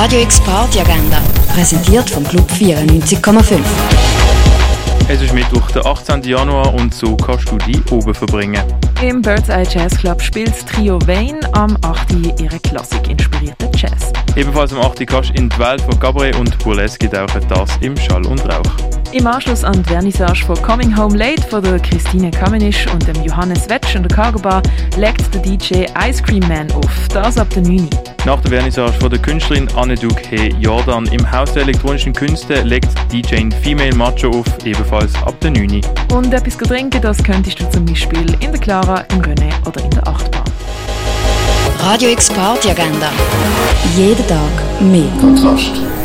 Radio X Party Agenda, präsentiert vom Club 94,5. Es ist Mittwoch, der 18. Januar und so kannst du die oben verbringen. Im Bird's Eye Jazz Club spielt das Trio Wayne am 8. ihre Klassik-inspirierten Jazz. Ebenfalls am 8. kannst du in die Welt von Cabaret und Burlesque tauchen, das im Schall und Rauch. Im Anschluss an die Vernissage von Coming Home Late von der Christine Kamenisch und dem Johannes Wetsch in der Cargo Bar legt der DJ Ice Cream Man auf, das ab der 9. Nach der Vernissage von der Künstlerin Anneduk He Jordan im Haus der elektronischen Künste legt DJ Female Macho auf, ebenfalls ab der 9. Und etwas trinken, das könntest du zum Beispiel in der Clara, im René oder in der Achtbahn. Radio X Party Agenda. Jeden Tag mehr. Kontrast.